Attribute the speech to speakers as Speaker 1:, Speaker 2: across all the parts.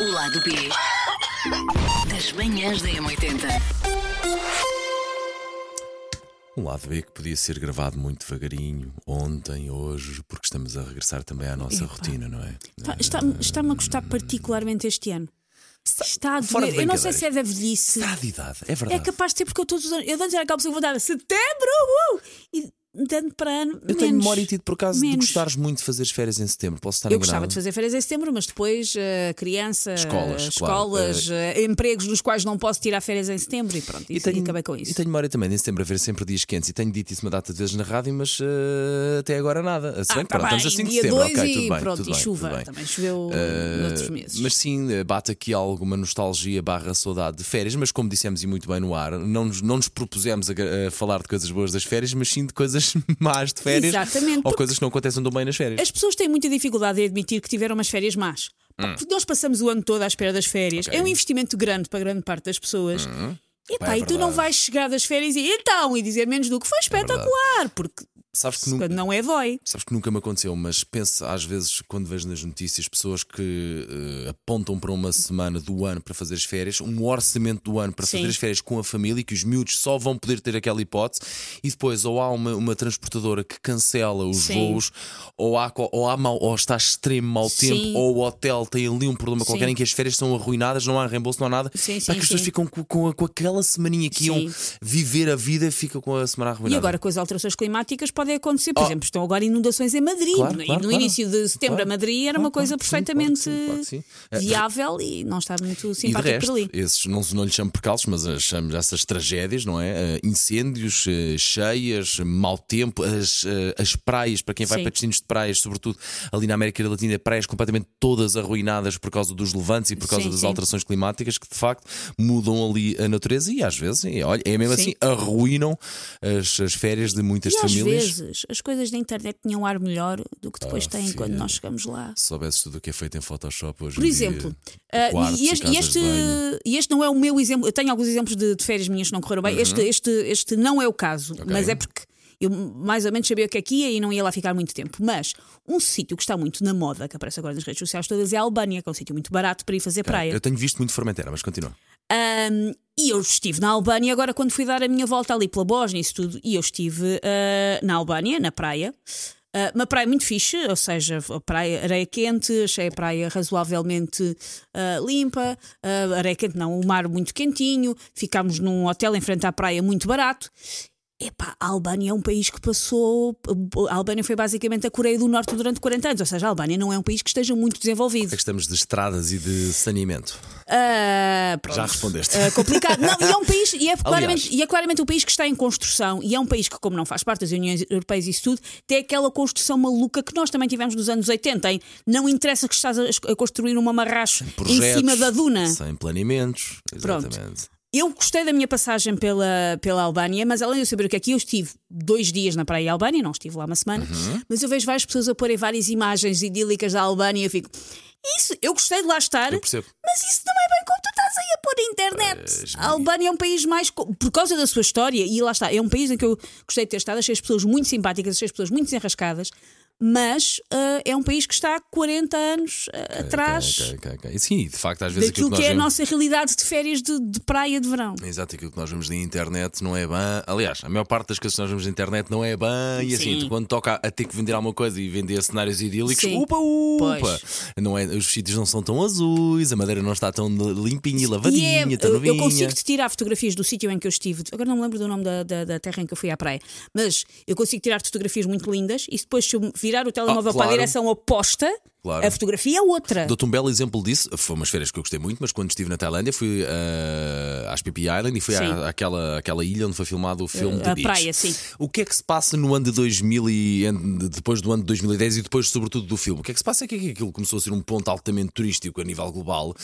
Speaker 1: O lado B das manhãs da M80.
Speaker 2: Um lado B que podia ser gravado muito devagarinho, ontem, hoje, porque estamos a regressar também à nossa
Speaker 3: Epá.
Speaker 2: rotina, não é?
Speaker 3: Tá- Está-me está-me a gostar particularmente este ano. Está a doer. Eu não sei se é da velhice.
Speaker 2: Está de idade, é
Speaker 3: É
Speaker 2: verdade.
Speaker 3: capaz de ser porque eu todos os anos. Eu antes era aquela pessoa que vou dar setembro! Uh! E de ano para ano.
Speaker 2: Eu tenho
Speaker 3: menos,
Speaker 2: memória e tido por acaso de
Speaker 3: menos.
Speaker 2: gostares muito de fazer férias em setembro. Posso estar
Speaker 3: Eu
Speaker 2: enganado?
Speaker 3: gostava de fazer férias em setembro, mas depois uh, criança,
Speaker 2: Escolas,
Speaker 3: uh,
Speaker 2: claro.
Speaker 3: escolas, uh, empregos dos quais não posso tirar férias em setembro e pronto. E, e acabei com isso.
Speaker 2: E tenho memória também de em setembro haver sempre dias quentes. E tenho dito isso uma data de vezes na rádio, mas eh, até agora nada.
Speaker 3: Ah, tá
Speaker 2: pronto,
Speaker 3: bem,
Speaker 2: estamos a 5 de setembro,
Speaker 3: 2
Speaker 2: ok,
Speaker 3: e
Speaker 2: tudo bem.
Speaker 3: pronto,
Speaker 2: tudo
Speaker 3: e
Speaker 2: bem,
Speaker 3: chuva.
Speaker 2: bem.
Speaker 3: Também choveu
Speaker 2: Eh,
Speaker 3: noutros meses.
Speaker 2: Mas sim, eh, bate aqui alguma nostalgia barra saudade de férias, mas como dissemos e muito bem no ar, não nos, não nos propusemos a, a falar de coisas boas das férias, mas sim de coisas más de férias
Speaker 3: Exatamente,
Speaker 2: ou coisas que não acontecem tão bem nas férias.
Speaker 3: As pessoas têm muita dificuldade em admitir que tiveram umas férias más. Porque nós passamos o ano todo à espera das férias.
Speaker 2: Hum. Ok.
Speaker 3: É um investimento grande para grande parte das pessoas. E,
Speaker 2: pá, é
Speaker 3: e tu não vais chegar das férias e então e dizer menos do que foi espetacular, porque
Speaker 2: Sabes que, nu-
Speaker 3: quando não é dói.
Speaker 2: sabes que nunca me aconteceu, mas penso às vezes quando vejo nas notícias pessoas que eh, apontam para uma semana do ano para fazer as férias, um orçamento do ano para
Speaker 3: Sim.
Speaker 2: fazer as férias com a família e que os miúdos só vão poder ter aquela hipótese e depois ou há uma, uma transportadora que cancela os
Speaker 3: Sim.
Speaker 2: voos ou, há, ou, há mau, ou está extremo mau
Speaker 3: Sim.
Speaker 2: tempo ou o hotel tem ali um problema qualquer em que as férias são arruinadas, não há reembolso, não há nada.
Speaker 3: Sim, sim,
Speaker 2: que as pessoas ficam com, com, com aquela semaninha que iam viver a vida, ficam com a semana arruinada.
Speaker 3: E agora com as alterações climáticas podem acontecer, por
Speaker 2: Oh.
Speaker 3: exemplo, estão agora inundações em Madrid.
Speaker 2: Claro,
Speaker 3: e
Speaker 2: claro,
Speaker 3: no
Speaker 2: claro.
Speaker 3: início de setembro a Madrid era uma coisa perfeitamente
Speaker 2: sim, sim. Eh,
Speaker 3: viável e não está muito simpático
Speaker 2: resto,
Speaker 3: por ali.
Speaker 2: esses não, não lhe chamo percalços, mas as chamo essas tragédias, não é? Eh, incêndios, eh, cheias, mau tempo, as, eh, as praias, para quem vai
Speaker 3: Sim.
Speaker 2: para destinos de praias, sobretudo ali na América Latina, praias completamente todas arruinadas por causa dos levantes e por causa
Speaker 3: Sim,
Speaker 2: das alterações climáticas que de facto mudam ali a natureza e às vezes, e, olha, é mesmo
Speaker 3: Sim.
Speaker 2: assim, arruinam as, as férias de muitas
Speaker 3: E
Speaker 2: famílias.
Speaker 3: Vezes as coisas da internet tinham um ar melhor do que depois
Speaker 2: Ah,
Speaker 3: têm quando nós chegamos lá.
Speaker 2: Se soubesses tudo o que é feito em Photoshop hoje
Speaker 3: Por
Speaker 2: em
Speaker 3: exemplo,
Speaker 2: dia,
Speaker 3: ah,
Speaker 2: quartos
Speaker 3: e, este, e este, e este não é o meu exemplo. Eu tenho alguns exemplos de, de férias minhas que não correram bem. Este, este, este não é o caso, mas é porque eu mais ou menos sabia o que é que ia e não ia lá ficar muito tempo. Mas um sítio que está muito na moda, que aparece agora nas redes sociais todas, é a Albânia, que é um sítio muito barato para ir fazer praia.
Speaker 2: Eu tenho visto muito Formentera, mas continua.
Speaker 3: Ahm, e eu estive na Albânia agora quando fui dar a minha volta ali pela Bósnia e tudo. E eu estive ah, na Albânia, na praia. Ah, uma praia muito fixe, ou seja, praia, areia quente, achei a praia razoavelmente ah, limpa, ah, areia quente não, o mar muito quentinho, ficámos num hotel em frente à praia muito barato. Epá, a Albânia é um país que passou. A Albânia foi basicamente a Coreia do Norte durante 40 anos, ou seja, a Albânia não é um país que esteja muito desenvolvido.
Speaker 2: É estamos de estradas e de saneamento.
Speaker 3: Pronto.
Speaker 2: Já respondeste.
Speaker 3: Ah, complicado. Não, e é um país, e é, claramente,
Speaker 2: Aliás.
Speaker 3: e é claramente um país que está em construção, e é um país que, como não faz parte das Uniões Europeias e isso tudo, tem aquela construção maluca que nós também tivemos nos anos 80. Hein? Não interessa que estás a, construir uma marracha em cima da duna.
Speaker 2: Sem planeamentos.
Speaker 3: Pronto. Eu gostei da minha passagem pela, pela Albânia, mas além de eu saber o que é que eu estive dois dias na praia Albânia, não estive lá uma semana,
Speaker 2: Uhum.
Speaker 3: mas eu vejo várias pessoas a porem várias imagens idílicas da Albânia e eu fico. Isso, eu gostei de lá estar, mas isso não é bem como tu estás aí a pôr na internet.
Speaker 2: Pois,
Speaker 3: a Albânia é um país mais. Por causa da sua história, e lá está, é um país em que eu gostei de ter estado, achei as pessoas muito simpáticas, achei as pessoas muito desenrascadas, mas ah, é um país que está há 40 anos ah, atrás
Speaker 2: Ok, ok, ok. E Sim, de facto, às vezes
Speaker 3: daquilo
Speaker 2: aquilo
Speaker 3: que é a
Speaker 2: nós
Speaker 3: nossa realidade de férias de, de praia de verão.
Speaker 2: vemos. Exato, aquilo que nós vemos na internet não é bem. Aliás, a maior parte das coisas que nós vemos na internet não é bem. E assim, quando toca a ter que vender alguma coisa e vender cenários idílicos,
Speaker 3: Sim.
Speaker 2: upa, upa!
Speaker 3: Pois.
Speaker 2: Não é, os sítios não são tão azuis, a madeira não está tão limpinha e
Speaker 3: E
Speaker 2: lavadinha,
Speaker 3: é,
Speaker 2: tão novinha.
Speaker 3: eu consigo tirar fotografias do sítio em que eu estive. Agora não me lembro do nome da, da, da terra em que eu fui à praia, mas eu consigo tirar fotografias muito lindas e depois, se eu virar o telemóvel
Speaker 2: Ah, claro.
Speaker 3: para a direção oposta,
Speaker 2: Claro.
Speaker 3: a fotografia é outra.
Speaker 2: Dou-te um belo exemplo disso. Foi umas férias que eu gostei muito, mas quando estive na Tailândia fui uh, às Phi Island e fui
Speaker 3: Sim.
Speaker 2: à, àquela, àquela ilha onde foi filmado o filme
Speaker 3: Uh,
Speaker 2: The
Speaker 3: a
Speaker 2: Beach.
Speaker 3: praia, sim.
Speaker 2: O que é que se passa no ano de 2000 e depois do ano de 2010 e depois, sobretudo, do filme? O que é que se passa é que aquilo começou a ser um ponto altamente turístico a nível global.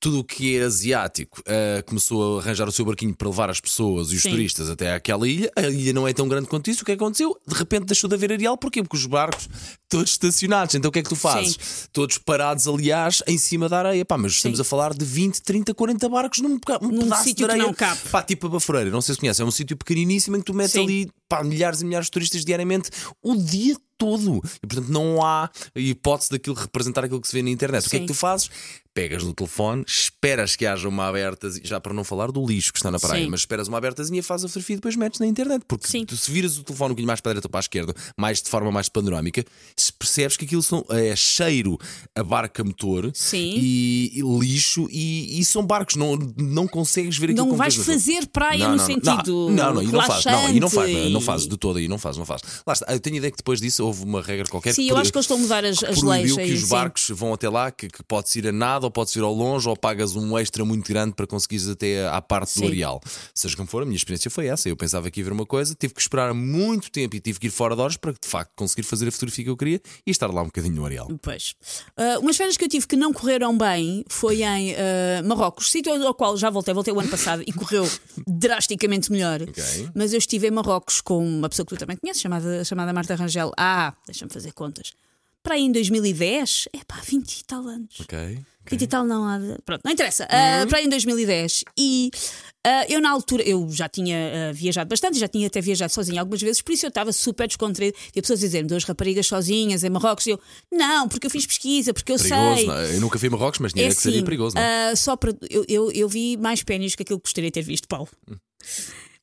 Speaker 2: Tudo o que é asiático uh, começou a arranjar o seu barquinho para levar as pessoas e os
Speaker 3: Sim.
Speaker 2: turistas até àquela ilha. A ilha não é tão grande quanto isso. O que é que aconteceu? De repente deixou de haver areal. Porquê? Porque os barcos todos estacionados. Então o que é que tu fazes? Todos parados, aliás, em cima da areia. Pá, mas estamos
Speaker 3: Sim.
Speaker 2: a falar de 20, 30, 40 barcos num, um
Speaker 3: Num
Speaker 2: pedaço de
Speaker 3: sítio que
Speaker 2: areia.
Speaker 3: não cabe.
Speaker 2: Pá, tipo a Baforeira, não sei se conhece, é um sítio pequeniníssimo em que tu metes
Speaker 3: Sim.
Speaker 2: ali pá, milhares e milhares de turistas diariamente o dia todo. E portanto não há hipótese daquilo representar aquilo que se vê na internet. O que é que
Speaker 3: Sim.
Speaker 2: tu fazes? Pegas no telefone, esperas que haja uma aberta, já para não falar do lixo que está na praia,
Speaker 3: Sim.
Speaker 2: mas esperas uma abertazinha, fazes a fotografia e depois metes na internet. Porque
Speaker 3: Sim.
Speaker 2: tu, se viras o telefone um bocadinho mais para a direita ou para a esquerda, mais de forma mais panorâmica, se percebes que aquilo são, é cheiro a barca motor. E, e lixo e, e são barcos, não, não consegues ver aquilo
Speaker 3: Não vais fazer praia
Speaker 2: Não,
Speaker 3: no
Speaker 2: não,
Speaker 3: sentido
Speaker 2: Não, não, e não faz. Não, e não faz.
Speaker 3: relaxante
Speaker 2: Não
Speaker 3: e-
Speaker 2: faz de todo aí, não faz, não faz. Lá está, eu tenho ideia que depois disso houve uma regra qualquer
Speaker 3: Sim,
Speaker 2: que
Speaker 3: eu acho que eles estão a mudar as, as leis.
Speaker 2: que
Speaker 3: aí,
Speaker 2: os
Speaker 3: sim.
Speaker 2: barcos vão até lá, que, que pode-se ir a nada ou pode-se ir ao longe ou pagas um extra muito grande para conseguires até à parte do
Speaker 3: Sim.
Speaker 2: areal. Seja como for, a minha experiência foi essa. Eu pensava que ia ver uma coisa, tive que esperar muito tempo e tive que ir fora de horas para de facto conseguir fazer a fotografia que eu queria e estar lá um bocadinho no areal.
Speaker 3: Pois. Ah, umas férias que eu tive que não correram bem foi em ah, Marrocos, sítio ao qual já voltei, voltei o ano passado e correu drasticamente melhor.
Speaker 2: Ok.
Speaker 3: Mas eu estive em Marrocos com uma pessoa que tu também conheces, chamada, chamada Marta Rangel. Ah, deixa-me fazer contas. Para aí em 2010, é pá, 20 e tal anos.
Speaker 2: Ok.
Speaker 3: 20 e tal não há. de- Pronto, não interessa. Ah, para aí em 2010. E ah, eu, na altura, eu já tinha ah, viajado bastante, já tinha até viajado sozinha algumas vezes, por isso eu estava super descontraída. E pessoas dizendo duas raparigas sozinhas em Marrocos. E eu, não, porque eu fiz pesquisa, porque eu
Speaker 2: Perigoso,
Speaker 3: sei.
Speaker 2: não é? Eu nunca a Marrocos, mas tinha
Speaker 3: É
Speaker 2: que seria
Speaker 3: assim,
Speaker 2: perigoso, não é?
Speaker 3: só para. Eu, eu, eu vi mais pênis que aquilo que gostaria de ter visto, Paulo.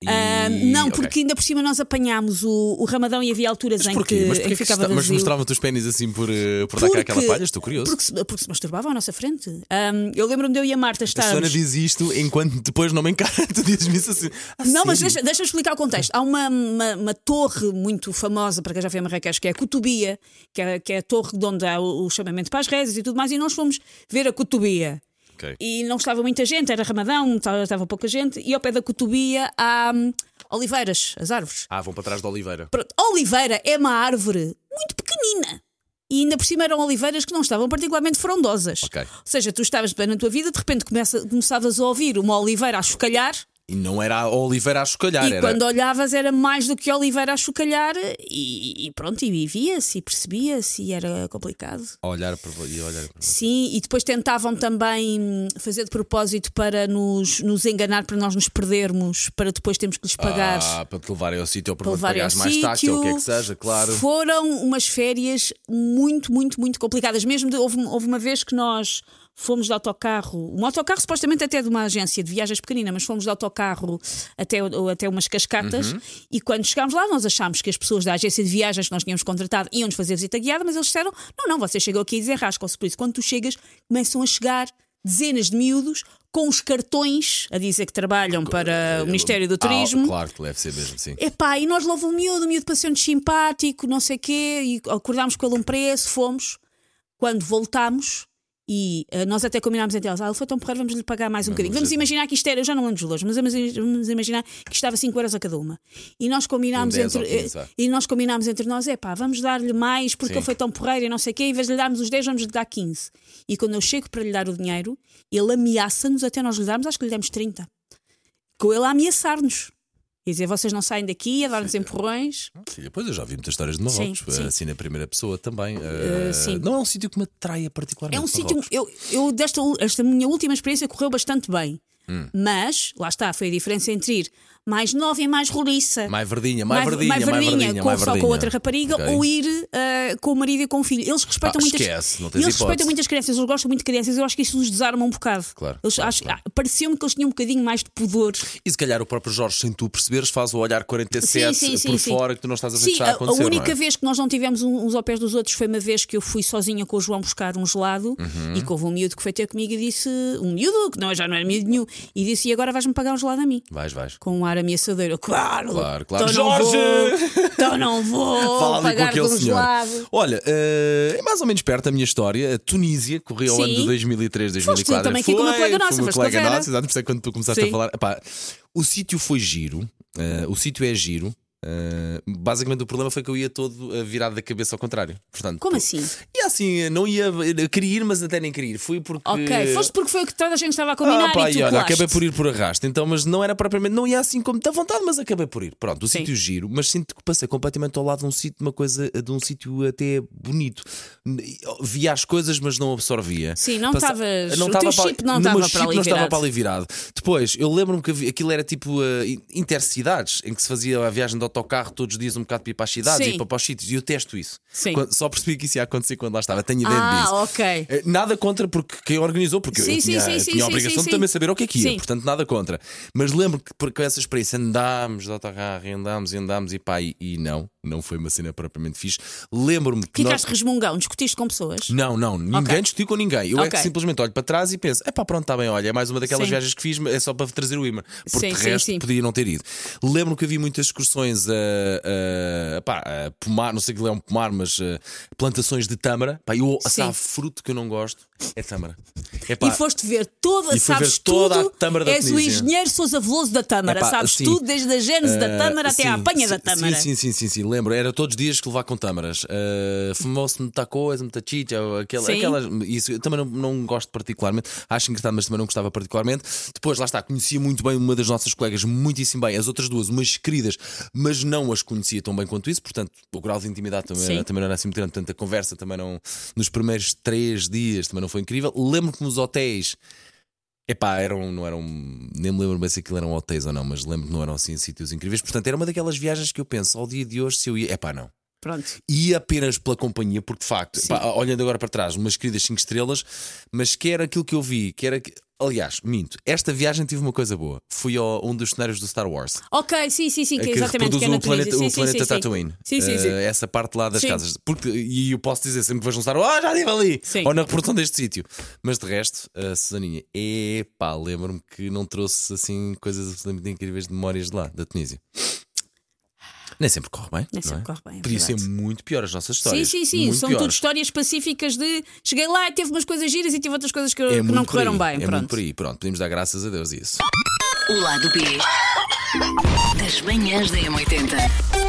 Speaker 2: E-
Speaker 3: Ah, não, porque ainda por cima nós apanhámos o, o Ramadão e havia alturas em
Speaker 2: Porquê?
Speaker 3: que,
Speaker 2: Mas
Speaker 3: em que
Speaker 2: que
Speaker 3: ficava
Speaker 2: está- mas mostravam-te os pênis assim por, eh, por dar cá aquela palha? Estou curioso.
Speaker 3: Porque, se- porque se masturbavam à nossa frente. Ahm, eu lembro-me de eu e a Marta
Speaker 2: A Susana
Speaker 3: estarmos.
Speaker 2: diz isto enquanto depois não me encara. Tu dizes-me isso assim. "Ah,
Speaker 3: Não, mas
Speaker 2: sério?"
Speaker 3: deixa, explicar o contexto. Há uma, uma, uma torre muito famosa para quem já foi a Marrakech, que é a Cutubia, que é, que é a torre de onde há o, o chamamento para as rezas e tudo mais, e nós fomos ver a Cutubia.
Speaker 2: Ok.
Speaker 3: E não estava muita gente, era Ramadão, estava, pouca gente, e ao pé da Cutubia há hum, oliveiras, as árvores.
Speaker 2: Ah, vão para trás da Oliveira.
Speaker 3: Pronto, oliveira é uma árvore muito pequenina. E ainda por cima eram oliveiras que não estavam particularmente frondosas.
Speaker 2: Ok.
Speaker 3: Ou seja, tu estavas bem na tua vida, de repente começa, começavas a ouvir uma oliveira a chocalhar.
Speaker 2: E não era a Oliveira a chocalhar,
Speaker 3: E
Speaker 2: era.
Speaker 3: quando olhavas era mais do que Oliveira a chocalhar e, e pronto, e via-se e percebia-se e era complicado.
Speaker 2: a olhar para e olhar para
Speaker 3: Sim, e depois tentavam também fazer de propósito para nos, nos enganar, para nós nos perdermos, para depois termos que lhes pagar.
Speaker 2: Ah, para te levarem ao sítio ou para,
Speaker 3: para
Speaker 2: pagares mais taxa ou o que é que seja, claro.
Speaker 3: Foram umas férias muito, muito, muito complicadas. Mesmo de- houve, houve uma vez que nós fomos de autocarro, um autocarro supostamente até de uma agência de viagens pequenina, mas fomos de autocarro até, o- até umas cascatas
Speaker 2: Uhum.
Speaker 3: e quando chegámos lá nós achámos que as pessoas da agência de viagens que nós tínhamos contratado iam-nos fazer visita guiada, mas eles disseram, não, não, vocês chegam aqui e desenrascam-se. Por isso, quando tu chegas, começam a chegar dezenas de miúdos com os cartões a dizer que trabalham para o Ministério do Turismo.
Speaker 2: Ah, claro que deve ser mesmo, sim.
Speaker 3: Epá, e nós logo o miúdo, o miúdo pareceu-nos simpático, não sei o quê, e acordámos com ele um preço, fomos. Quando voltámos, e eh, nós até combinámos entre eles, ah, ele foi tão porreiro, vamos lhe pagar mais um bocadinho. Vamos imaginar que isto era, eu já não lembro dos valores, mas vamos- vamos imaginar que isto estava 5 euros a cada uma. E nós combinámos
Speaker 2: Um 10
Speaker 3: entre
Speaker 2: ou 15,
Speaker 3: eh,
Speaker 2: vá.
Speaker 3: e nós combinámos entre nós, epá, vamos dar-lhe mais porque
Speaker 2: Sim.
Speaker 3: ele foi tão porreiro e não sei o quê, em vez de lhe darmos os 10, vamos lhe dar 15. E quando eu chego para lhe dar o dinheiro, ele ameaça-nos até nós lhe darmos, acho que lhe demos 30. Com ele a ameaçar-nos. E dizer, vocês não saem daqui, a dar-nos empurrões.
Speaker 2: Sim, Depois eu já vi muitas histórias de Marrocos,
Speaker 3: Sim, sim.
Speaker 2: assim na primeira pessoa também. Eh,
Speaker 3: sim.
Speaker 2: Não é um sítio que me atraia
Speaker 3: É
Speaker 2: particularmente.
Speaker 3: um sítio. Eu, eu desta esta minha última experiência correu bastante bem.
Speaker 2: Hum.
Speaker 3: Mas, lá está, foi a diferença entre ir mais nova e mais roliça.
Speaker 2: Mais verdinha, mais, verdinha,
Speaker 3: mais verdinha,
Speaker 2: verdinha,
Speaker 3: com,
Speaker 2: mais
Speaker 3: só com outra rapariga,
Speaker 2: Ok.
Speaker 3: ou ir ah, com o marido e com o filho. Eles respeitam
Speaker 2: Ah,
Speaker 3: muitas
Speaker 2: esquece, não tens
Speaker 3: Eles
Speaker 2: hipótese.
Speaker 3: respeitam muitas crianças, eles gostam muito de crianças. Eu acho que isso os desarma um bocado.
Speaker 2: Claro,
Speaker 3: Eles,
Speaker 2: claro,
Speaker 3: acho,
Speaker 2: claro.
Speaker 3: ah, Pareceu-me que eles tinham um bocadinho mais de pudor.
Speaker 2: E se calhar o próprio Jorge, sem tu perceberes, faz o olhar 47
Speaker 3: Sim, sim, sim,
Speaker 2: por
Speaker 3: sim.
Speaker 2: fora que tu não estás a ver
Speaker 3: Sim,
Speaker 2: que está a
Speaker 3: a, a
Speaker 2: acontecer.
Speaker 3: única
Speaker 2: é?
Speaker 3: vez que nós não tivemos uns ao pés dos outros foi uma vez que eu fui sozinha com o João buscar um gelado
Speaker 2: Uhum.
Speaker 3: e que houve um miúdo que foi ter comigo e disse: Um miúdo, que não, já não era miúdo nenhum, e disse: E agora vais-me pagar um gelado a mim?
Speaker 2: Vais, vais.
Speaker 3: Com um ar ameaçador. Eu, claro,
Speaker 2: Claro, claro.
Speaker 3: Então
Speaker 2: Jorge!
Speaker 3: vou, então não vou
Speaker 2: Fala com
Speaker 3: pagar
Speaker 2: aquele
Speaker 3: um
Speaker 2: senhor.
Speaker 3: gelado.
Speaker 2: Olha, eh, é mais ou menos perto a minha história. A Tunísia correu ao ano de 2003,
Speaker 3: Foste
Speaker 2: 2004.
Speaker 3: também aqui com uma
Speaker 2: Foi,
Speaker 3: colega nossa,
Speaker 2: foi uma
Speaker 3: com
Speaker 2: colega nossa, exato, por isso é que quando tu começaste
Speaker 3: Sim.
Speaker 2: a falar. epá, o sítio foi giro, eh, o sítio é giro. Eh, basicamente o problema foi que eu ia todo eh, virado da cabeça ao contrário. Portanto,
Speaker 3: Como assim?
Speaker 2: E assim, não ia. eu Queria ir, mas até nem queria ir. Fui porque.
Speaker 3: Ok, foste porque foi o que toda a gente estava a combinar
Speaker 2: Ah, pá,
Speaker 3: e tu
Speaker 2: e olha, acabei por ir por arrasto, então, mas não era propriamente, não ia assim como da vontade, mas acabei por ir. Pronto, o
Speaker 3: Sim.
Speaker 2: sítio giro, mas sinto que passei completamente ao lado de um sítio, uma coisa, de um sítio até bonito. Via as coisas, mas não absorvia.
Speaker 3: Sim, não estavas-
Speaker 2: não
Speaker 3: o
Speaker 2: estava
Speaker 3: chip não estava para ali
Speaker 2: não estava para ali virado. Depois, eu lembro-me que aquilo era tipo uh, intercidades, em que se fazia a viagem de autocarro todos os dias um bocado para ir para as cidades
Speaker 3: Sim.
Speaker 2: e para, para os sítios. E eu testo isso.
Speaker 3: Sim.
Speaker 2: Só percebi que isso ia acontecer quando lá estava. Tenho ideia
Speaker 3: Ah,
Speaker 2: disso.
Speaker 3: ok.
Speaker 2: Eh, Nada contra porque quem organizou, porque
Speaker 3: Sim,
Speaker 2: eu tinha,
Speaker 3: sim,
Speaker 2: tinha
Speaker 3: sim,
Speaker 2: a
Speaker 3: sim,
Speaker 2: obrigação de também saber o que é que ia,
Speaker 3: Sim.
Speaker 2: portanto nada contra. Mas lembro que com essa experiência andámos de autocarro, e andámos e andámos e pá, e, e não, não foi uma cena propriamente fixe. Lembro-me que nós.
Speaker 3: Ficaste resmungão, discutiste com pessoas.
Speaker 2: Não, não, ninguém
Speaker 3: Ok.
Speaker 2: discutiu com ninguém. Eu é que
Speaker 3: Ok.
Speaker 2: simplesmente olho para trás e penso: é pá, pronto, está bem, olha, é mais uma daquelas
Speaker 3: Sim.
Speaker 2: viagens que fiz, é só para trazer o imã. Porque
Speaker 3: Sim,
Speaker 2: de
Speaker 3: sim,
Speaker 2: resto
Speaker 3: sim.
Speaker 2: podia não ter ido. Lembro que havia muitas excursões a, a, pá, a pomar, não sei o que é um pomar, mas a plantações de tâmara. Pá, eu,
Speaker 3: Sim.
Speaker 2: sabe, fruto que eu não gosto é tâmara. É
Speaker 3: E foste ver toda,
Speaker 2: E
Speaker 3: sabes
Speaker 2: ver toda
Speaker 3: tudo.
Speaker 2: a Tâmara da
Speaker 3: És o
Speaker 2: Tunísia.
Speaker 3: engenheiro Sousa Veloso da Tâmara,
Speaker 2: Epá,
Speaker 3: sabes
Speaker 2: sim.
Speaker 3: tudo, desde a gênese da Tâmara até à
Speaker 2: Sim,
Speaker 3: apanha
Speaker 2: sim,
Speaker 3: da Tâmara.
Speaker 2: Sim, sim, sim, sim, sim, lembro. Era todos os dias que levar com tâmaras. Uh, Fumou-se coisa, muita chicha, ou aquela,
Speaker 3: Sim.
Speaker 2: aquelas. Isso eu também não, não gosto particularmente. Acho engraçado, mas também não gostava particularmente. Depois, lá está, conhecia muito bem uma das nossas colegas, muitíssimo bem. As outras duas, umas queridas, mas não as conhecia tão bem quanto isso. Portanto, o grau de intimidade também,
Speaker 3: Sim.
Speaker 2: também não era assim muito grande. Portanto, a conversa também não. Nos primeiros três dias também não foi incrível. Lembro que nos hotéis. Epá, eram, não eram. Nem me lembro bem se aquilo eram hotéis ou não, mas lembro que não eram assim sítios incríveis. Portanto, era uma daquelas viagens que eu penso ao dia de hoje se eu ia. Epá, não.
Speaker 3: Pronto.
Speaker 2: Ia apenas pela companhia, porque de facto,
Speaker 3: Sim.
Speaker 2: pá, olhando agora para trás, umas queridas 5 estrelas, mas que era aquilo que eu vi, que era. Aliás, minto, esta viagem tive uma coisa boa. Fui a um dos cenários do Star Wars.
Speaker 3: Ok, sim, sim, sim, que,
Speaker 2: que
Speaker 3: exatamente que é
Speaker 2: o planeta,
Speaker 3: Tunísia.
Speaker 2: o
Speaker 3: Sim,
Speaker 2: planeta
Speaker 3: sim, sim, sim.
Speaker 2: Tatooine.
Speaker 3: Sim, sim, sim.
Speaker 2: Eh, essa parte lá das
Speaker 3: Sim.
Speaker 2: casas. Porque, e eu posso dizer sempre que vejo um Star Wars, oh, já estive ali!
Speaker 3: Sim.
Speaker 2: Ou na reprodução deste sítio. Mas de resto, a Susaninha, epá, lembro-me que não trouxe assim coisas absolutamente incríveis de memórias de lá, da Tunísia. Nem sempre corre bem.
Speaker 3: Nem sempre
Speaker 2: é?
Speaker 3: corre bem, é
Speaker 2: Podia ser
Speaker 3: verdade.
Speaker 2: muito pior as nossas
Speaker 3: Sim,
Speaker 2: histórias.
Speaker 3: sim, sim.
Speaker 2: Muito
Speaker 3: São tudo
Speaker 2: piores.
Speaker 3: histórias específicas de cheguei lá e teve umas coisas giras e tive outras coisas que,
Speaker 2: É
Speaker 3: que
Speaker 2: muito
Speaker 3: não correram bem.
Speaker 2: É muito
Speaker 3: Pronto.
Speaker 2: por aí. Pronto, podemos dar graças a Deus a isso.
Speaker 1: O lado B das manhãs da M80.